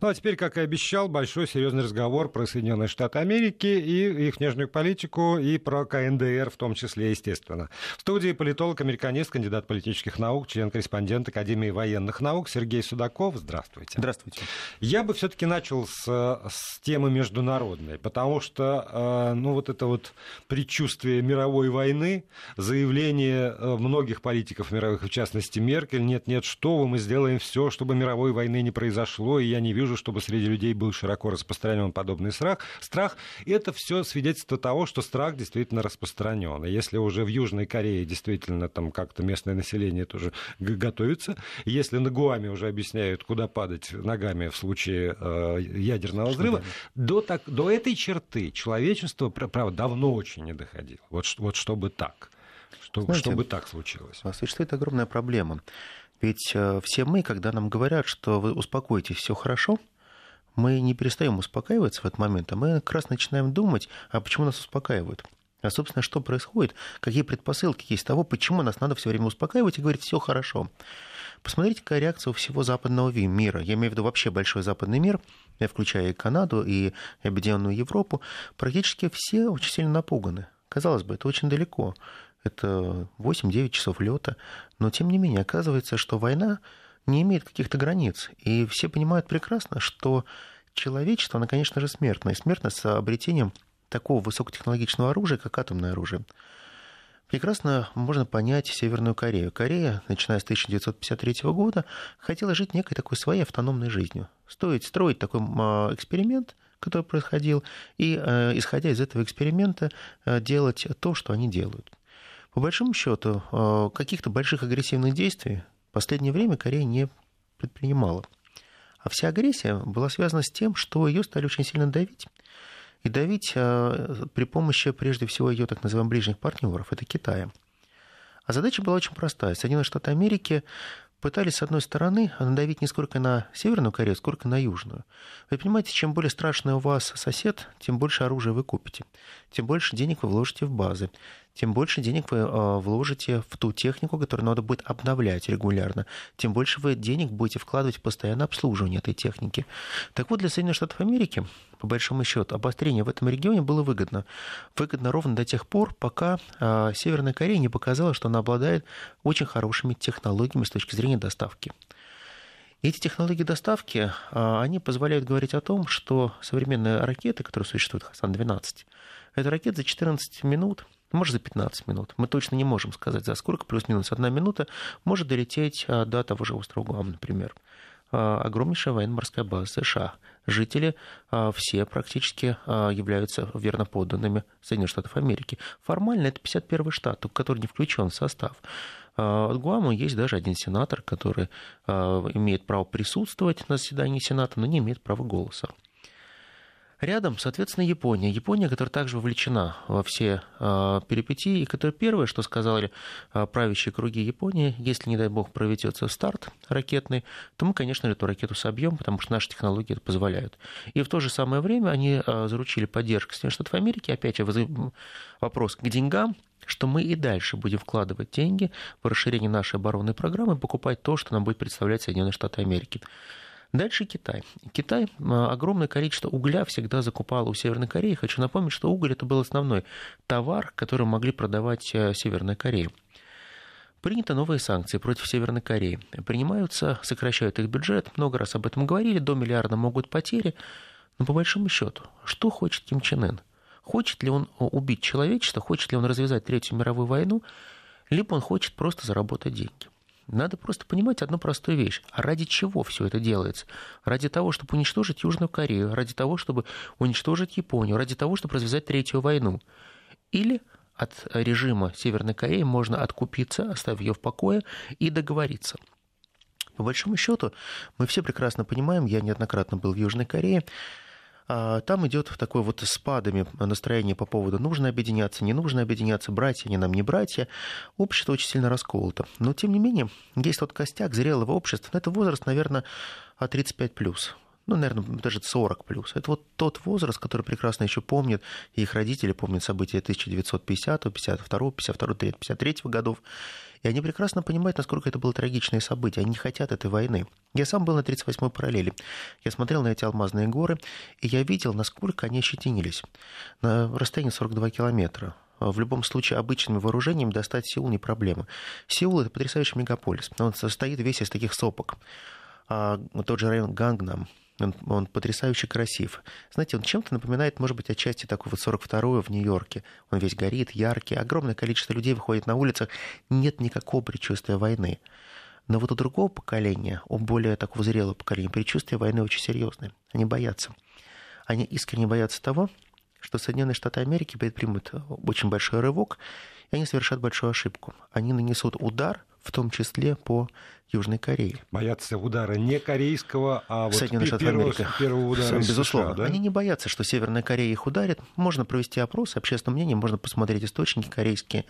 Ну а теперь, как и обещал, большой серьезный разговор про Соединенные Штаты Америки и их внешнюю политику, и про КНДР в том числе, естественно. В студии политолог, американист, кандидат политических наук, член-корреспондент Академии военных наук Сергей Судаков. Здравствуйте. Здравствуйте. Я бы все-таки начал с, с темы международной, потому что, э, ну, вот это вот предчувствие мировой войны, заявление э, многих политиков мировых, в частности Меркель, нет-нет, что вы, мы сделаем все, чтобы мировой войны не произошло, и я не вижу, чтобы среди людей был широко распространен подобный страх. Страх – это все свидетельство того, что страх действительно распространен. И если уже в Южной Корее действительно там как-то местное население тоже готовится, если на Гуаме уже объясняют, куда падать ногами в случае э, ядерного взрыва, до, так, до этой черты человечество, правда, давно очень не доходило. Вот, вот чтобы так. Что, Знаете, чтобы так случилось. Существует огромная проблема. Ведь э, все мы, когда нам говорят, что вы успокойтесь, все хорошо, мы не перестаем успокаиваться в этот момент, а мы как раз начинаем думать, а почему нас успокаивают. А, собственно, что происходит, какие предпосылки есть того, почему нас надо все время успокаивать и говорить, все хорошо. Посмотрите, какая реакция у всего западного мира. Я имею в виду вообще большой западный мир, я включаю и Канаду, и Объединенную Европу. Практически все очень сильно напуганы. Казалось бы, это очень далеко это 8-9 часов лета, но тем не менее оказывается, что война не имеет каких-то границ. И все понимают прекрасно, что человечество, оно, конечно же, смертно. И смертно с обретением такого высокотехнологичного оружия, как атомное оружие. Прекрасно можно понять Северную Корею. Корея, начиная с 1953 года, хотела жить некой такой своей автономной жизнью. Стоит строить такой а, эксперимент, который происходил, и, э, исходя из этого эксперимента, э, делать то, что они делают. По большому счету, э, каких-то больших агрессивных действий в последнее время Корея не предпринимала. А вся агрессия была связана с тем, что ее стали очень сильно давить. И давить э, при помощи, прежде всего, ее так называемых ближних партнеров, это Китая. А задача была очень простая. Соединенные Штаты Америки пытались, с одной стороны, надавить не сколько на Северную Корею, сколько на Южную. Вы понимаете, чем более страшный у вас сосед, тем больше оружия вы купите, тем больше денег вы вложите в базы, тем больше денег вы а, вложите в ту технику, которую надо будет обновлять регулярно, тем больше вы денег будете вкладывать в постоянное обслуживание этой техники. Так вот, для Соединенных Штатов Америки, по большому счету, обострение в этом регионе было выгодно. Выгодно ровно до тех пор, пока а, Северная Корея не показала, что она обладает очень хорошими технологиями с точки зрения доставки. эти технологии доставки, а, они позволяют говорить о том, что современные ракеты, которые существуют, Хасан-12, это ракеты за 14 минут может, за 15 минут. Мы точно не можем сказать, за сколько, плюс-минус одна минута, может долететь а, до того же острова Гуам, например. А, огромнейшая военно-морская база США. Жители а, все практически являются верноподданными Соединенных Штатов Америки. Формально это 51 штат, который не включен в состав. От Гуама есть даже один сенатор, который имеет право присутствовать на заседании Сената, но не имеет права голоса. Рядом, соответственно, Япония. Япония, которая также вовлечена во все э, перипетии, и которая первое, что сказали э, правящие круги Японии, если, не дай бог, проведется старт ракетный, то мы, конечно, эту ракету собьем, потому что наши технологии это позволяют. И в то же самое время они э, заручили поддержку Соединенных Штатов Америки, опять вопрос к деньгам, что мы и дальше будем вкладывать деньги в расширение нашей оборонной программы, покупать то, что нам будет представлять Соединенные Штаты Америки. Дальше Китай. Китай огромное количество угля всегда закупал у Северной Кореи. Хочу напомнить, что уголь это был основной товар, который могли продавать э, Северной Корее. Приняты новые санкции против Северной Кореи. Принимаются, сокращают их бюджет. Много раз об этом говорили. До миллиарда могут потери. Но по большому счету, что хочет Ким Чен Ын? Хочет ли он убить человечество? Хочет ли он развязать Третью мировую войну? Либо он хочет просто заработать деньги? Надо просто понимать одну простую вещь. А ради чего все это делается? Ради того, чтобы уничтожить Южную Корею, ради того, чтобы уничтожить Японию, ради того, чтобы развязать Третью войну. Или от режима Северной Кореи можно откупиться, оставив ее в покое и договориться. По большому счету, мы все прекрасно понимаем, я неоднократно был в Южной Корее, там идет такой вот спадами настроение по поводу нужно объединяться, не нужно объединяться, братья, они нам не братья. Общество очень сильно расколото. Но, тем не менее, есть тот костяк зрелого общества. Это возраст, наверное, 35+. Ну, наверное, даже 40 плюс. Это вот тот возраст, который прекрасно еще помнит, и их родители помнят события 1950, 52, 52, 53 годов. И они прекрасно понимают, насколько это было трагичное событие. Они не хотят этой войны. Я сам был на 38-й параллели. Я смотрел на эти алмазные горы, и я видел, насколько они ощетинились. На расстоянии 42 километра. В любом случае, обычным вооружением достать Сеул не проблема. Сеул — это потрясающий мегаполис. Он состоит весь из таких сопок. А тот же район Гангнам, он, он потрясающе красив. Знаете, он чем-то напоминает, может быть, отчасти такой вот 42-й в Нью-Йорке. Он весь горит, яркий, огромное количество людей выходит на улицах. Нет никакого предчувствия войны. Но вот у другого поколения, у более такого зрелого поколения, предчувствие войны очень серьезное. Они боятся. Они искренне боятся того, что Соединенные Штаты Америки предпримут очень большой рывок, и они совершат большую ошибку. Они нанесут удар – в том числе по Южной Корее. Боятся удара не корейского, а вот первого, первого удара Безусловно. США, да? Они не боятся, что Северная Корея их ударит. Можно провести опрос, общественное мнение, можно посмотреть источники корейские.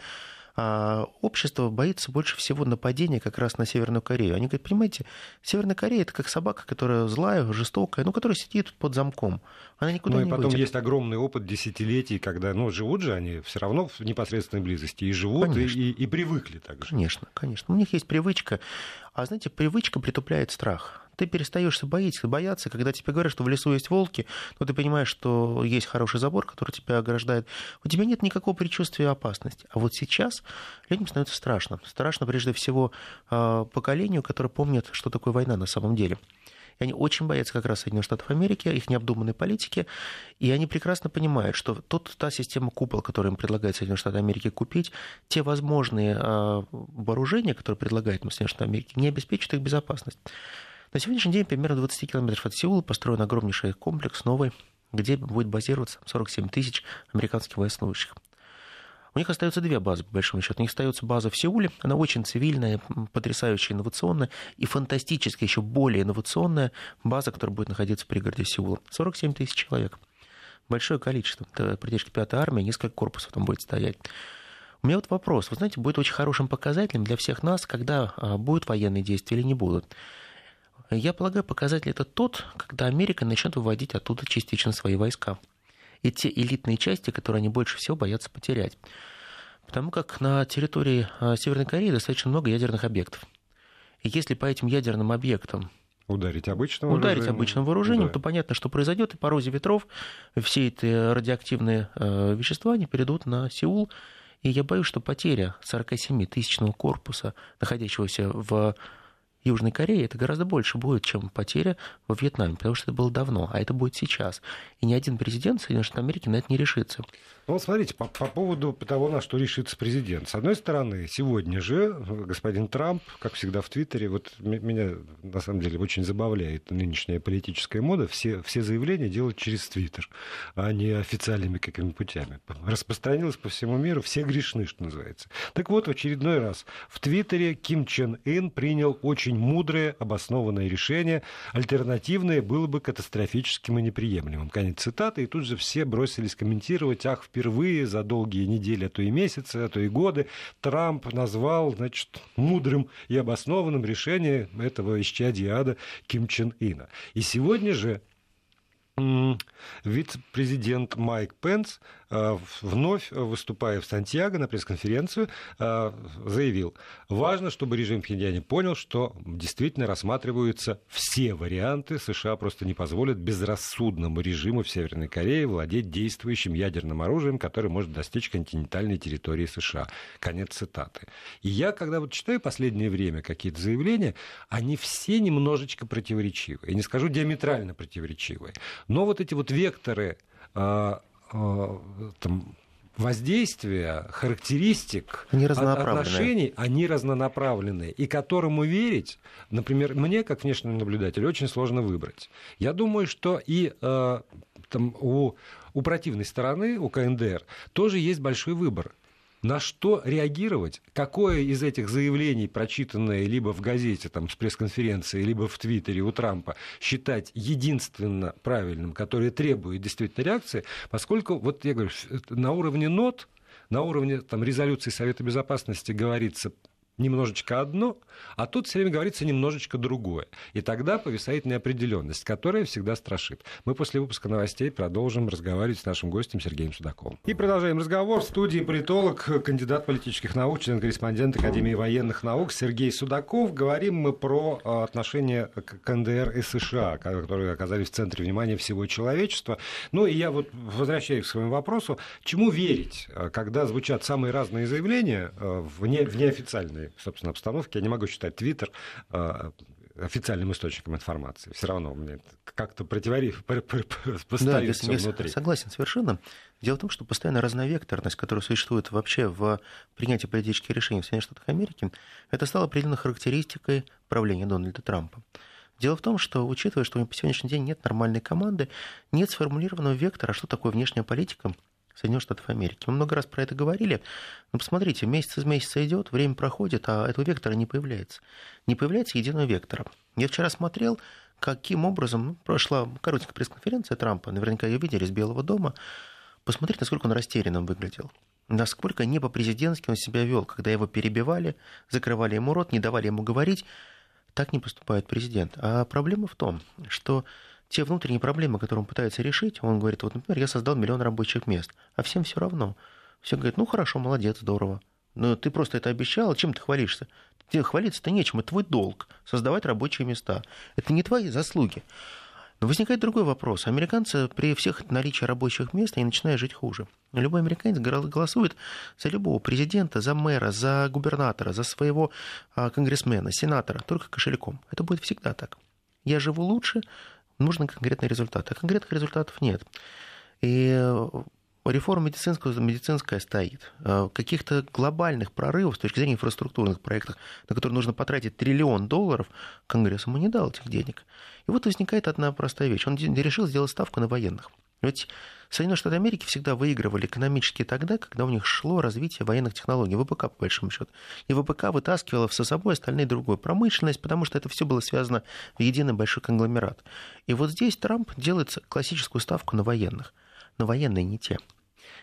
А общество боится больше всего нападения как раз на Северную Корею. Они говорят, понимаете, Северная Корея это как собака, которая злая, жестокая, ну, которая сидит под замком. Она никуда ну, не и потом выйдет. есть огромный опыт десятилетий, когда, ну, живут же они все равно в непосредственной близости и живут, и, и, и привыкли также. Конечно, конечно. У них есть привычка. А знаете, привычка притупляет страх ты перестаешь бояться, бояться, когда тебе говорят, что в лесу есть волки, но ты понимаешь, что есть хороший забор, который тебя ограждает. У тебя нет никакого предчувствия опасности. А вот сейчас людям становится страшно. Страшно прежде всего а, поколению, которое помнит, что такое война на самом деле. И они очень боятся как раз Соединенных Штатов Америки, их необдуманной политики, и они прекрасно понимают, что тот, та система купол, которую им предлагает Соединенные Штаты Америки купить, те возможные а, вооружения, которые предлагает им Соединенные Штаты Америки, не обеспечат их безопасность. На сегодняшний день примерно 20 километров от Сеула построен огромнейший комплекс новый, где будет базироваться 47 тысяч американских военнослужащих. У них остаются две базы, по большому счету. У них остается база в Сеуле, она очень цивильная, потрясающе инновационная и фантастически еще более инновационная база, которая будет находиться в пригороде Сеула. 47 тысяч человек. Большое количество. Это практически пятая армия, несколько корпусов там будет стоять. У меня вот вопрос. Вы знаете, будет очень хорошим показателем для всех нас, когда а, будут военные действия или не будут. Я полагаю, показатель это тот, когда Америка начнет выводить оттуда частично свои войска. И те элитные части, которые они больше всего боятся потерять. Потому как на территории а, Северной Кореи достаточно много ядерных объектов. И если по этим ядерным объектам Ударить обычным Ударить вооружением. обычным вооружением, да. то понятно, что произойдет, и по розе ветров все эти радиоактивные э, вещества они перейдут на Сеул. И я боюсь, что потеря 47-тысячного корпуса, находящегося в Южной Кореи, это гораздо больше будет, чем потеря во Вьетнаме, потому что это было давно, а это будет сейчас. И ни один президент Соединенных Штатов Америки на это не решится. Ну, вот смотрите, по, по поводу того, на что решится президент. С одной стороны, сегодня же господин Трамп, как всегда в Твиттере, вот меня на самом деле очень забавляет нынешняя политическая мода, все, все заявления делать через Твиттер, а не официальными какими путями. Распространилось по всему миру, все грешны, что называется. Так вот, в очередной раз в Твиттере Ким Чен Ын принял очень мудрое, обоснованное решение. Альтернативное было бы катастрофическим и неприемлемым. Конец цитаты. И тут же все бросились комментировать, ах, впервые за долгие недели, а то и месяцы, а то и годы Трамп назвал, значит, мудрым и обоснованным решение этого исчадия ада Ким Чен Ина. И сегодня же вице-президент Майк Пенс вновь выступая в Сантьяго на пресс-конференцию, э, заявил, важно, чтобы режим Пхеньяне понял, что действительно рассматриваются все варианты. США просто не позволят безрассудному режиму в Северной Корее владеть действующим ядерным оружием, которое может достичь континентальной территории США. Конец цитаты. И я, когда вот читаю последнее время какие-то заявления, они все немножечко противоречивые. Я не скажу диаметрально противоречивые. Но вот эти вот векторы э, Э, там, воздействия, характеристик, они отношений, они разнонаправленные, и которому верить, например, мне, как внешнему наблюдателю, очень сложно выбрать. Я думаю, что и э, там, у, у противной стороны, у КНДР, тоже есть большой выбор на что реагировать, какое из этих заявлений, прочитанное либо в газете, там, с пресс-конференции, либо в Твиттере у Трампа, считать единственно правильным, которое требует действительно реакции, поскольку, вот я говорю, на уровне нот, на уровне там, резолюции Совета Безопасности говорится немножечко одно, а тут все время говорится немножечко другое. И тогда повисает неопределенность, которая всегда страшит. Мы после выпуска новостей продолжим разговаривать с нашим гостем Сергеем Судаковым. И продолжаем разговор. В студии политолог, кандидат политических наук, член-корреспондент Академии военных наук Сергей Судаков. Говорим мы про а, отношения к КНДР и США, которые оказались в центре внимания всего человечества. Ну и я вот возвращаюсь к своему вопросу. Чему верить, а, когда звучат самые разные заявления а, в, не, неофициальные собственно, обстановке. Я не могу считать Твиттер э, официальным источником информации. Все равно мне как-то противоречит, да, все внутри. Согласен совершенно. Дело в том, что постоянно разновекторность, которая существует вообще в принятии политических решений в Соединенных Штатах Америки, это стало определенной характеристикой правления Дональда Трампа. Дело в том, что, учитывая, что по сегодняшний день нет нормальной команды, нет сформулированного вектора, что такое внешняя политика, Соединенных Штатов Америки. Мы много раз про это говорили. Но посмотрите, месяц из месяца идет, время проходит, а этого вектора не появляется. Не появляется единого вектора. Я вчера смотрел, каким образом ну, прошла коротенькая пресс-конференция Трампа, наверняка ее видели из Белого дома. Посмотрите, насколько он растерянным выглядел. Насколько не по-президентски он себя вел, когда его перебивали, закрывали ему рот, не давали ему говорить. Так не поступает президент. А проблема в том, что те внутренние проблемы, которые он пытается решить, он говорит, вот, например, я создал миллион рабочих мест, а всем все равно. Все говорят, ну хорошо, молодец, здорово. Но ты просто это обещал, чем ты хвалишься? Тебе хвалиться-то нечем, это твой долг, создавать рабочие места. Это не твои заслуги. Но возникает другой вопрос. Американцы при всех наличии рабочих мест, они начинают жить хуже. Любой американец голосует за любого президента, за мэра, за губернатора, за своего а, конгрессмена, сенатора, только кошельком. Это будет всегда так. Я живу лучше, нужны конкретные результаты. А конкретных результатов нет. И реформа медицинская, медицинская стоит. Э, каких-то глобальных прорывов с точки зрения инфраструктурных проектов, на которые нужно потратить триллион долларов, Конгресс ему не дал этих денег. И вот возникает одна простая вещь. Он решил сделать ставку на военных. Ведь Соединенные Штаты Америки всегда выигрывали экономически тогда, когда у них шло развитие военных технологий, ВПК, по большому счету. И ВПК вытаскивала со собой остальные другую промышленность, потому что это все было связано в единый большой конгломерат. И вот здесь Трамп делает классическую ставку на военных. Но военные не те.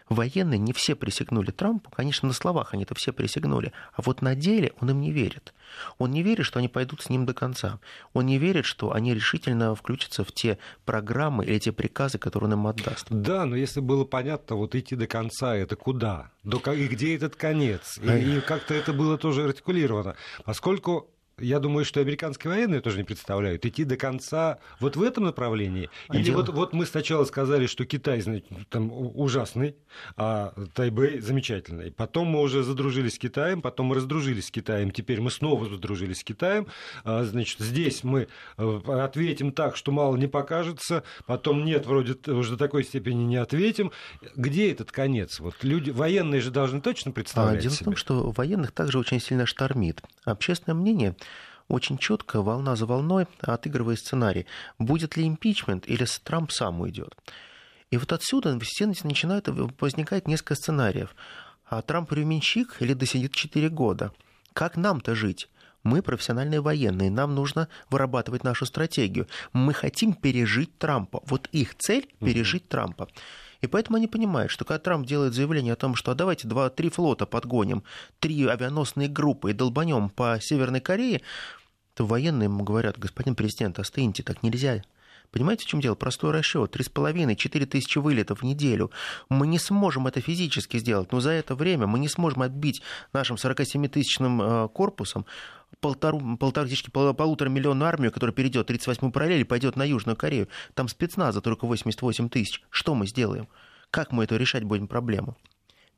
Военные не все присягнули Трампу, конечно, на словах они это все присягнули, а вот на деле он им не верит. Он не верит, что они пойдут с ним до конца. Он не верит, что они решительно включатся в те программы или те приказы, которые он им отдаст. Да, но если было понятно, вот идти до конца, это куда? До, и где этот конец? И, и как-то это было тоже артикулировано. Поскольку я думаю, что американские военные тоже не представляют, идти до конца вот в этом направлении. А Или дело... вот, вот мы сначала сказали, что Китай значит, там ужасный, а Тайбэй замечательный. Потом мы уже задружились с Китаем, потом мы раздружились с Китаем, теперь мы снова задружились с Китаем. А, значит, здесь мы э, ответим так, что мало не покажется, потом нет, вроде уже до такой степени не ответим. Где этот конец? Вот люди, военные же должны точно представлять а, Дело себе. в том, что военных также очень сильно штормит. Общественное мнение очень четко, волна за волной, отыгрывая сценарий. Будет ли импичмент или Трамп сам уйдет? И вот отсюда все начинают возникать несколько сценариев. А Трамп временщик или досидит 4 года? Как нам-то жить? Мы профессиональные военные, нам нужно вырабатывать нашу стратегию. Мы хотим пережить Трампа. Вот их цель – пережить mm-hmm. Трампа. И поэтому они понимают, что когда Трамп делает заявление о том, что а давайте два-три флота подгоним, три авианосные группы и долбанем по Северной Корее, то военные ему говорят, господин президент, остыньте, так нельзя. Понимаете, в чем дело? Простой расчет. 3,5-4 тысячи вылетов в неделю. Мы не сможем это физически сделать, но за это время мы не сможем отбить нашим 47-тысячным э, корпусом полтору, полторы, полутора миллионную армию, которая перейдет 38-ю параллель и пойдет на Южную Корею. Там спецназа только 88 тысяч. Что мы сделаем? Как мы это решать будем проблему?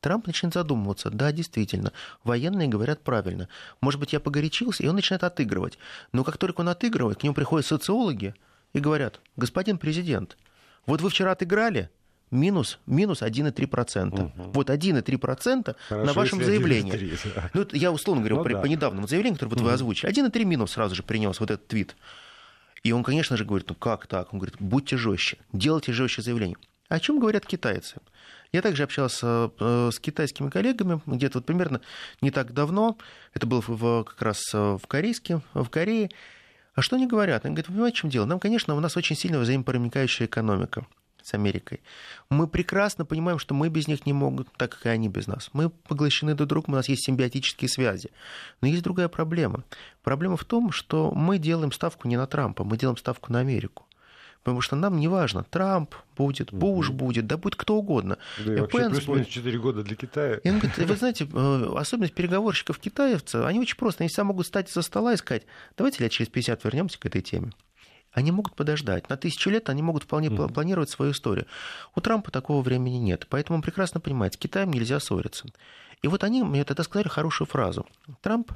Трамп начинает задумываться. Да, действительно, военные говорят правильно. Может быть, я погорячился, и он начинает отыгрывать. Но как только он отыгрывает, к нему приходят социологи и говорят, господин президент, вот вы вчера отыграли, минус, минус 1,3%. Угу. Вот 1,3% Хорошо, на вашем заявлении. 1, да. Ну, я условно говорю, ну, при, да. по недавнему заявлению, которое вот угу. вы озвучили. 1,3 минус сразу же принес вот этот твит. И он, конечно же, говорит, ну как так? Он говорит, будьте жестче, делайте жестче заявление. О чем говорят китайцы? Я также общался э, с китайскими коллегами где-то вот примерно не так давно. Это было в, как раз э, в, корейске, в Корее. А что они говорят? Они говорят, понимаете, в чем дело? Нам, конечно, у нас очень сильно взаимопроникающая экономика. С Америкой. Мы прекрасно понимаем, что мы без них не могут, так как и они без нас. Мы поглощены друг другом, у нас есть симбиотические связи. Но есть другая проблема. Проблема в том, что мы делаем ставку не на Трампа, мы делаем ставку на Америку. Потому что нам не важно, Трамп будет, Буш будет, да будет кто угодно. Да и вообще плюс-минус 4 года для Китая. И он говорит, вы знаете, э, особенность переговорщиков китаевцев, они очень просто, они всегда могут встать из-за стола и сказать, давайте лет через 50 вернемся к этой теме. Они могут подождать. На тысячу лет они могут вполне mm-hmm. планировать свою историю. У Трампа такого времени нет. Поэтому он прекрасно понимает, с Китаем нельзя ссориться. И вот они мне тогда сказали хорошую фразу. Трамп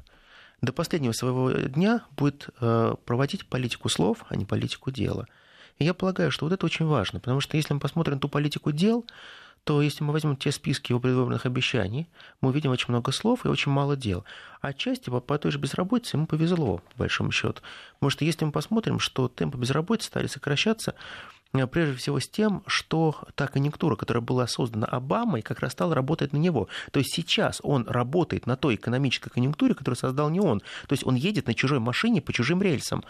до последнего своего дня будет э, проводить политику слов, а не политику дела. И я полагаю, что вот это очень важно, потому что если мы посмотрим ту политику дел, то если мы возьмем те списки его предвыборных обещаний, мы увидим очень много слов и очень мало дел. Отчасти по, по той же безработице ему повезло, по большому счету. Потому что если мы посмотрим, что темпы безработицы стали сокращаться, э, прежде всего с тем, что та конъюнктура, которая была создана Обамой, как раз стала работать на него. То есть сейчас он работает на той экономической конъюнктуре, которую создал не он. То есть он едет на чужой машине по чужим рельсам.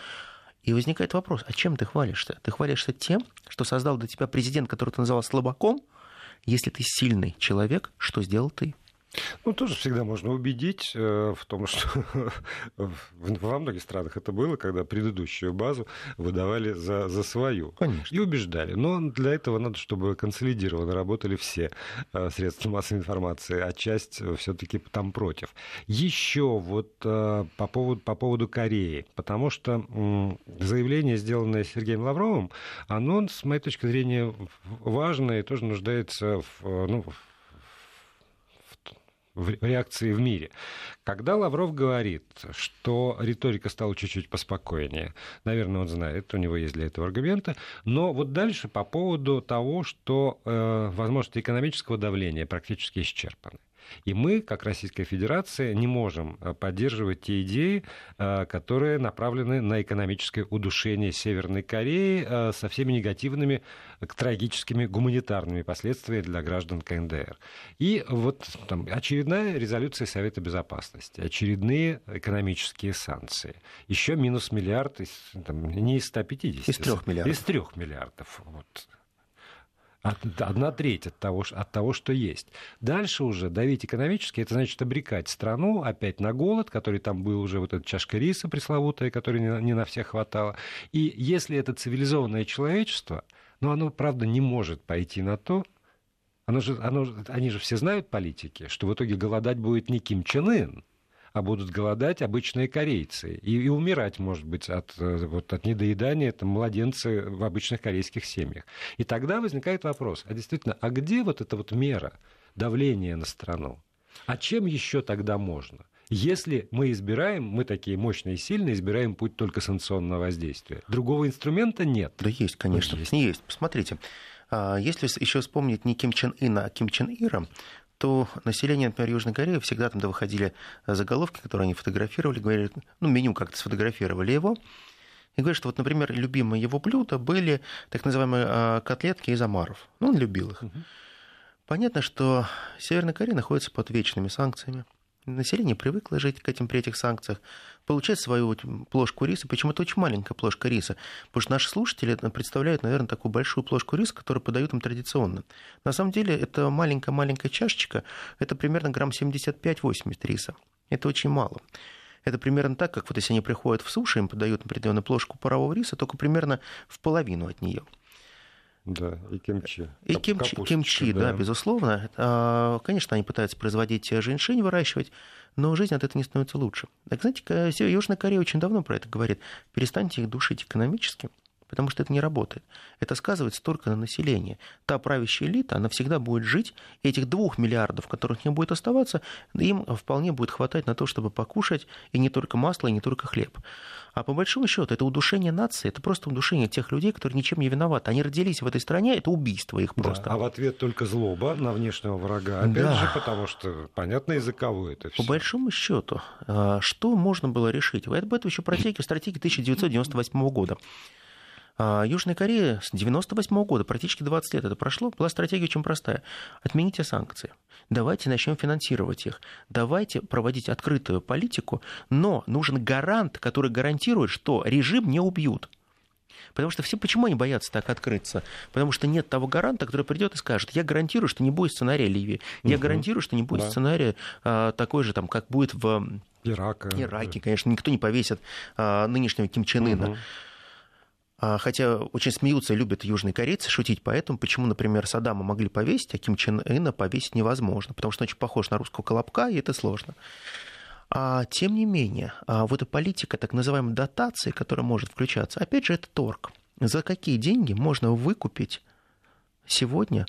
И возникает вопрос, а чем ты хвалишься? Ты хвалишься тем, что создал для тебя президент, который ты называл слабаком? Если ты сильный человек, что сделал ты? Ну, тоже всегда можно убедить э, в том, что во многих странах это было, когда предыдущую базу выдавали за, за свою. Конечно. И убеждали. Но для этого надо, чтобы консолидированно работали все э, средства массовой информации, а часть все-таки там против. Еще вот э, по поводу, по поводу Кореи. Потому что заявление, сделанное Сергеем Лавровым, оно, с моей точки зрения, важное и тоже нуждается в, ну, в реакции в мире. Когда Лавров говорит, что риторика стала чуть-чуть поспокойнее, наверное, он знает, у него есть для этого аргументы, но вот дальше по поводу того, что э, возможности экономического давления практически исчерпаны. И мы, как Российская Федерация, не можем э, поддерживать те идеи, э, которые направлены на экономическое удушение Северной Кореи э, со всеми негативными, трагическими гуманитарными последствиями для граждан КНДР. И вот там, очередная резолюция Совета Безопасности, очередные экономические санкции. Еще минус миллиард, из, там, не из 150. Из трех миллиардов. Из трех миллиардов. Вот одна треть от того, от того, что есть. Дальше уже давить экономически, это значит обрекать страну опять на голод, который там был уже, вот эта чашка риса пресловутая, которой не, на всех хватало. И если это цивилизованное человечество, но оно, правда, не может пойти на то, оно же, оно, они же все знают политики, что в итоге голодать будет не Ким Чен Ын, а будут голодать обычные корейцы. И, и умирать, может быть, от, э, вот, от недоедания там, младенцы в обычных корейских семьях. И тогда возникает вопрос, а действительно, а где вот эта вот мера давления на страну? А чем еще тогда можно? Если мы избираем, мы такие мощные и сильные, избираем путь только санкционного воздействия. Другого инструмента нет. Да есть, конечно. Есть. есть. Посмотрите, а, если еще вспомнить не Ким Чен Ына, а Ким Чен Ира, то население, например, Южной Кореи всегда там выходили заголовки, которые они фотографировали, говорили, ну, меню как-то сфотографировали его, и говорят, что вот, например, любимые его блюда были так называемые а, котлетки из омаров. Ну, он любил их. Понятно, что Северная Корея находится под вечными санкциями. Население привыкло жить к этим при этих санкциях, получать свою плошку риса, причем это очень маленькая плошка риса, потому что наши слушатели представляют, наверное, такую большую плошку риса, которую подают им традиционно. На самом деле это маленькая-маленькая чашечка, это примерно грамм 75-80 риса. Это очень мало. Это примерно так, как вот если они приходят в суши, им подают определенную плошку парового риса, только примерно в половину от нее. Да, и кимчи. И кимчи, кимчи да. да, безусловно. А, конечно, они пытаются производить женьшень, выращивать, но жизнь от этого не становится лучше. Так, знаете, Южная Корея очень давно про это говорит. Перестаньте их душить экономически, потому что это не работает. Это сказывается только на населении. Та правящая элита, она всегда будет жить, и этих двух миллиардов, которых не будет оставаться, им вполне будет хватать на то, чтобы покушать и не только масло, и не только хлеб. А по большому счету это удушение нации, это просто удушение тех людей, которые ничем не виноваты. Они родились в этой стране, это убийство их просто. Да, а в ответ только злоба на внешнего врага. Опять да. же, потому что понятно кого это все. По большому счету, а, что можно было решить? Об этом еще про стратегии 1998 года. А, Южная Корея с 1998 года, практически 20 лет это прошло, была стратегия очень простая. Отмените санкции. Давайте начнем финансировать их. Давайте проводить открытую политику, но нужен гарант, который гарантирует, что режим не убьют. Потому что все почему они боятся так открыться? Потому что нет того гаранта, который придет и скажет, я гарантирую, что не будет сценария Ливии, я угу. гарантирую, что не будет да. сценария а, такой же, там, как будет в Ирака. Ираке, конечно, никто не повесит а, нынешнего Ким Чен Ына. Угу. Хотя очень смеются и любят южные корейцы шутить поэтому, почему, например, Саддама могли повесить, а Ким Чен Ына повесить невозможно, потому что он очень похож на русского колобка, и это сложно. А, тем не менее, а, вот эта политика так называемой дотации, которая может включаться, опять же, это торг. За какие деньги можно выкупить сегодня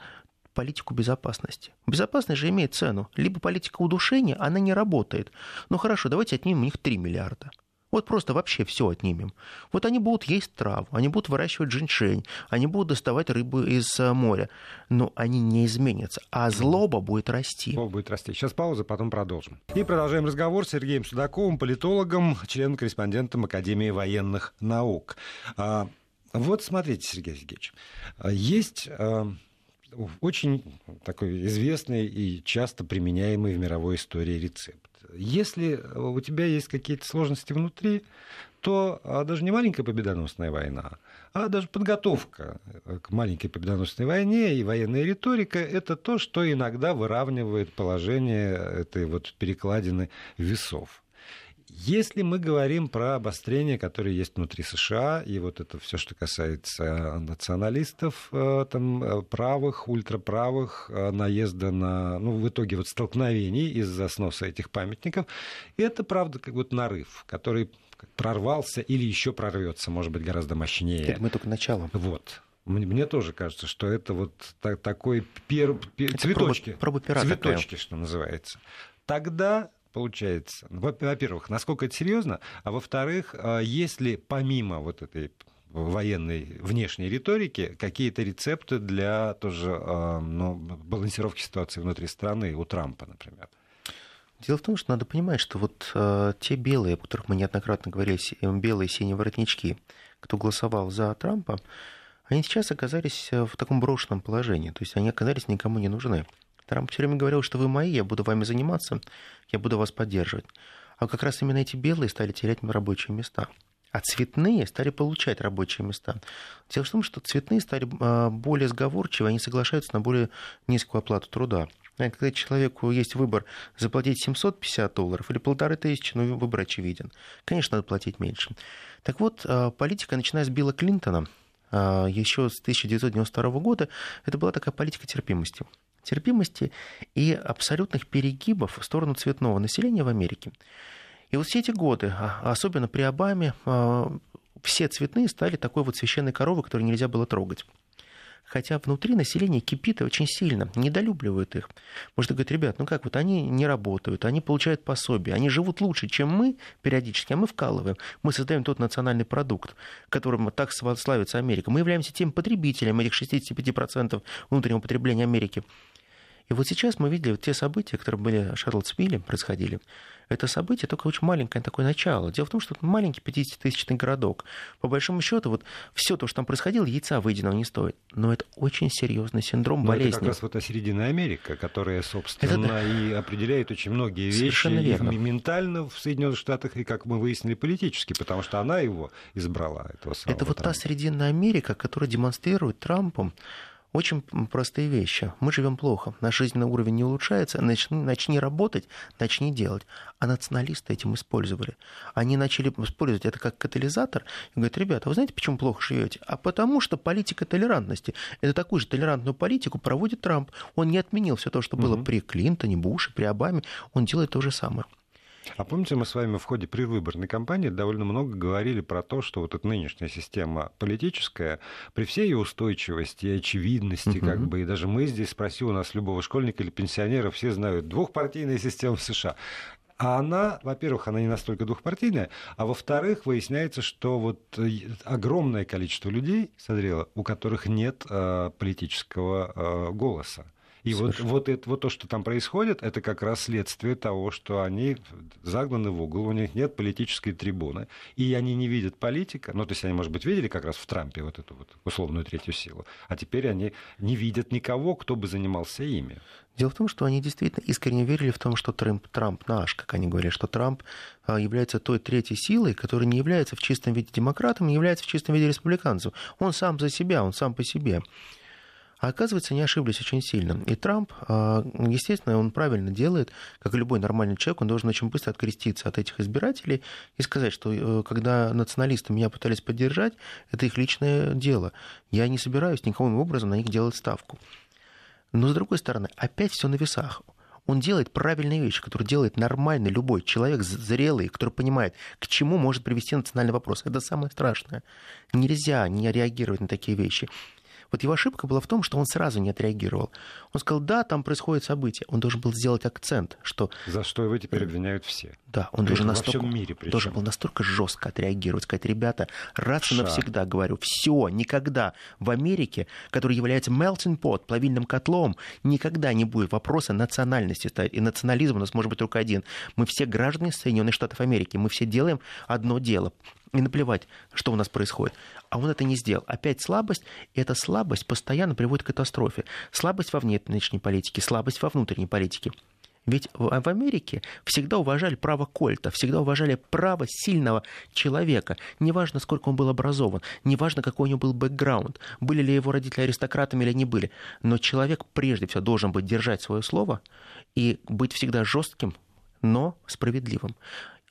политику безопасности. Безопасность же имеет цену. Либо политика удушения, она не работает. Ну хорошо, давайте отнимем у них 3 миллиарда. Вот просто вообще все отнимем. Вот они будут есть траву, они будут выращивать женьшень, они будут доставать рыбу из э, моря. Но они не изменятся, а злоба будет расти. Злоба будет расти. Сейчас пауза, потом продолжим. И продолжаем разговор с Сергеем Судаковым, политологом, членом-корреспондентом Академии военных наук. А, вот смотрите, Сергей Сергеевич, а, есть а, очень такой известный и часто применяемый в мировой истории рецепт. Если у тебя есть какие-то сложности внутри, то а, даже не маленькая победоносная война, а даже подготовка к маленькой победоносной войне и военная риторика – это то, что иногда выравнивает положение этой вот перекладины весов. Если мы говорим про обострение, которое есть внутри США, и вот это все, что касается националистов, э, там, э, правых, ультраправых, э, наезда на, ну, в итоге вот столкновений из-за сноса этих памятников, это, правда, как вот нарыв, который прорвался или еще прорвется, может быть, гораздо мощнее. Это мы только начало. Вот. Мне тоже кажется, что это вот такой пер... Пер... цветочки, проба, проба цветочки, такая. что называется. Тогда получается? Во-первых, насколько это серьезно, а во-вторых, а, если помимо вот этой военной внешней риторики какие-то рецепты для тоже а, ну, балансировки ситуации внутри страны у Трампа, например? Дело в том, что надо понимать, что вот э, те белые, о которых мы неоднократно говорили, белые синие воротнички, кто голосовал за Трампа, они сейчас оказались в таком брошенном положении, то есть они оказались никому не нужны. Трамп все время говорил, что вы мои, я буду вами заниматься, я буду вас поддерживать. А как раз именно эти белые стали терять рабочие места. А цветные стали получать рабочие места. Дело в том, что цветные стали а, более сговорчивы, они соглашаются на более низкую оплату труда. Когда человеку есть выбор заплатить 750 долларов или полторы тысячи, ну, выбор очевиден. Конечно, надо платить меньше. Так вот, а, политика, начиная с Билла Клинтона, а, еще с 1992 года, это была такая политика терпимости терпимости и абсолютных перегибов в сторону цветного населения в Америке. И вот все эти годы, а, особенно при Обаме, а, все цветные стали такой вот священной коровой, которую нельзя было трогать хотя внутри население кипит очень сильно, недолюбливают их. Может, говорят, ребят, ну как вот они не работают, они получают пособие, они живут лучше, чем мы периодически, а мы вкалываем. Мы создаем тот национальный продукт, которым так славится Америка. Мы являемся тем потребителем этих 65% внутреннего потребления Америки. И вот сейчас мы видели вот те события, которые были в Шарлотсвилле, происходили. Это событие только очень маленькое такое начало. Дело в том, что это маленький 50-тысячный городок. По большому счету, вот все то, что там происходило, яйца выеденного не стоит. Но это очень серьезный синдром Но болезни. Это как раз вот Середина Америка, которая, собственно, это, и определяет очень многие вещи верно. и ментально в Соединенных Штатах, и, как мы выяснили, политически, потому что она его избрала, этого самого Это вот Трампа. та Срединная Америка, которая демонстрирует Трампом очень простые вещи. Мы живем плохо, наш жизненный уровень не улучшается, начни, начни работать, начни делать. А националисты этим использовали. Они начали использовать это как катализатор и говорят, ребята, вы знаете, почему плохо живете? А потому что политика толерантности. Это такую же толерантную политику проводит Трамп. Он не отменил все то, что было угу. при Клинтоне, Буше, при Обаме. Он делает то же самое. А помните, мы с вами в ходе предвыборной кампании довольно много говорили про то, что вот эта нынешняя система политическая, при всей ее устойчивости и очевидности, угу. как бы, и даже мы здесь, спроси у нас любого школьника или пенсионера, все знают, двухпартийная система в США. А она, во-первых, она не настолько двухпартийная, а во-вторых, выясняется, что вот э, огромное количество людей созрело, у которых нет э, политического э, голоса. И вот, вот, это, вот то, что там происходит, это как раз следствие того, что они загнаны в угол, у них нет политической трибуны, и они не видят политика, ну, то есть они, может быть, видели как раз в Трампе вот эту вот условную третью силу, а теперь они не видят никого, кто бы занимался ими. Дело в том, что они действительно искренне верили в том, что Трамп, Трамп наш, как они говорили, что Трамп а, является той третьей силой, которая не является в чистом виде демократом, не является в чистом виде республиканцем. Он сам за себя, он сам по себе. А оказывается, они ошиблись очень сильно. И Трамп, а, естественно, он правильно делает, как и любой нормальный человек, он должен очень быстро откреститься от этих избирателей и сказать, что э, когда националисты меня пытались поддержать, это их личное дело. Я не собираюсь никаким образом на них делать ставку. Но, с другой стороны, опять все на весах он делает правильные вещи, которые делает нормальный любой человек, зрелый, который понимает, к чему может привести национальный вопрос. Это самое страшное. Нельзя не реагировать на такие вещи. Вот его ошибка была в том, что он сразу не отреагировал. Он сказал, да, там происходит событие. Он должен был сделать акцент, что... За что его теперь обвиняют все. Да, он должен настолько... Во всем мире причем. Должен был настолько жестко отреагировать, сказать, ребята, раз и навсегда говорю, все, никогда в Америке, который является melting pot, плавильным котлом, никогда не будет вопроса национальности. И национализм у нас может быть только один. Мы все граждане Соединенных Штатов Америки, мы все делаем одно дело и наплевать, что у нас происходит. А он это не сделал. Опять слабость, и эта слабость постоянно приводит к катастрофе. Слабость во внешней политике, слабость во внутренней политике. Ведь в Америке всегда уважали право Кольта, всегда уважали право сильного человека. Неважно, сколько он был образован, неважно, какой у него был бэкграунд, были ли его родители аристократами или не были. Но человек прежде всего должен быть держать свое слово и быть всегда жестким, но справедливым.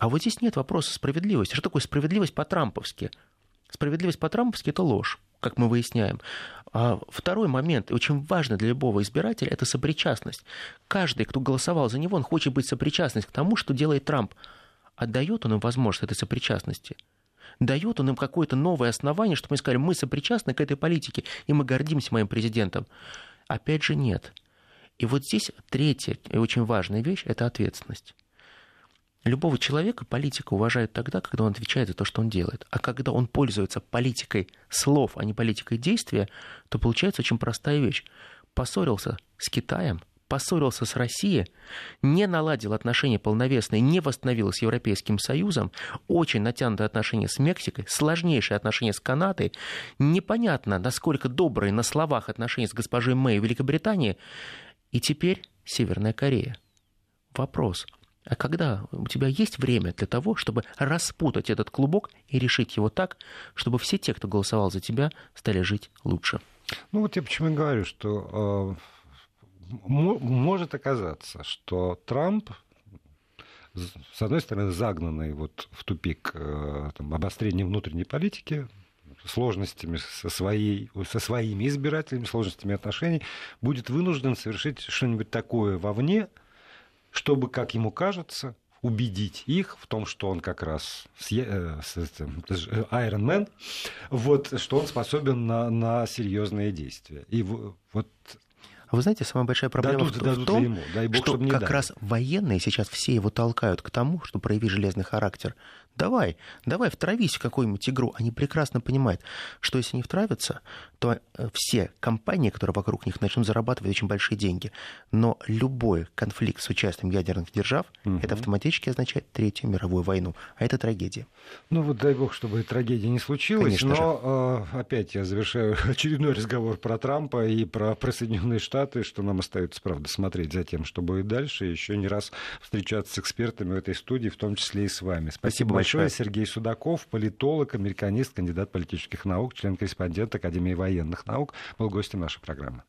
А вот здесь нет вопроса справедливости. Что такое справедливость по-трамповски? Справедливость по-трамповски – это ложь, как мы выясняем. А второй момент, очень важный для любого избирателя, это сопричастность. Каждый, кто голосовал за него, он хочет быть сопричастность к тому, что делает Трамп. Отдает он им возможность этой сопричастности? Дает он им какое-то новое основание, чтобы мы сказали, мы сопричастны к этой политике, и мы гордимся моим президентом? Опять же, нет. И вот здесь третья и очень важная вещь – это ответственность. Любого человека политика уважают тогда, когда он отвечает за то, что он делает. А когда он пользуется политикой слов, а не политикой действия, то получается очень простая вещь. Поссорился с Китаем, поссорился с Россией, не наладил отношения полновесные, не восстановил с Европейским Союзом, очень натянутые отношения с Мексикой, сложнейшие отношения с Канадой, непонятно, насколько добрые на словах отношения с госпожой Мэй в Великобритании, и теперь Северная Корея. Вопрос – а когда у тебя есть время для того, чтобы распутать этот клубок и решить его так, чтобы все те, кто голосовал за тебя, стали жить лучше. Ну вот я почему и говорю, что э, может оказаться, что Трамп с одной стороны, загнанный вот в тупик э, там, внутренней политики, сложностями со, своей, со своими избирателями, сложностями отношений, будет вынужден совершить что-нибудь такое вовне, чтобы, как ему кажется, убедить их в том, что он как раз э, Iron Man, вот, что он способен на, на серьезные действия. И вот а вы знаете, самая большая проблема дадут, в, дадут в том, ему. Дай бог, что как дали. раз военные сейчас все его толкают к тому, что прояви железный характер. Давай, давай, втравись в какую-нибудь игру. Они прекрасно понимают, что если не втравятся, то э, все компании, которые вокруг них, начнут зарабатывать очень большие деньги. Но любой конфликт с участием ядерных держав, угу. это автоматически означает Третью мировую войну. А это трагедия. Ну вот дай бог, чтобы трагедия не случилась. Конечно но же. Э, опять я завершаю очередной разговор про Трампа и про, про Соединенные Штаты, что нам остается, правда, смотреть за тем, что будет дальше, и еще не раз встречаться с экспертами в этой студии, в том числе и с вами. Спасибо, Спасибо большое. Сергей Судаков, политолог, американист, кандидат политических наук, член-корреспондент Академии военных наук, был гостем нашей программы.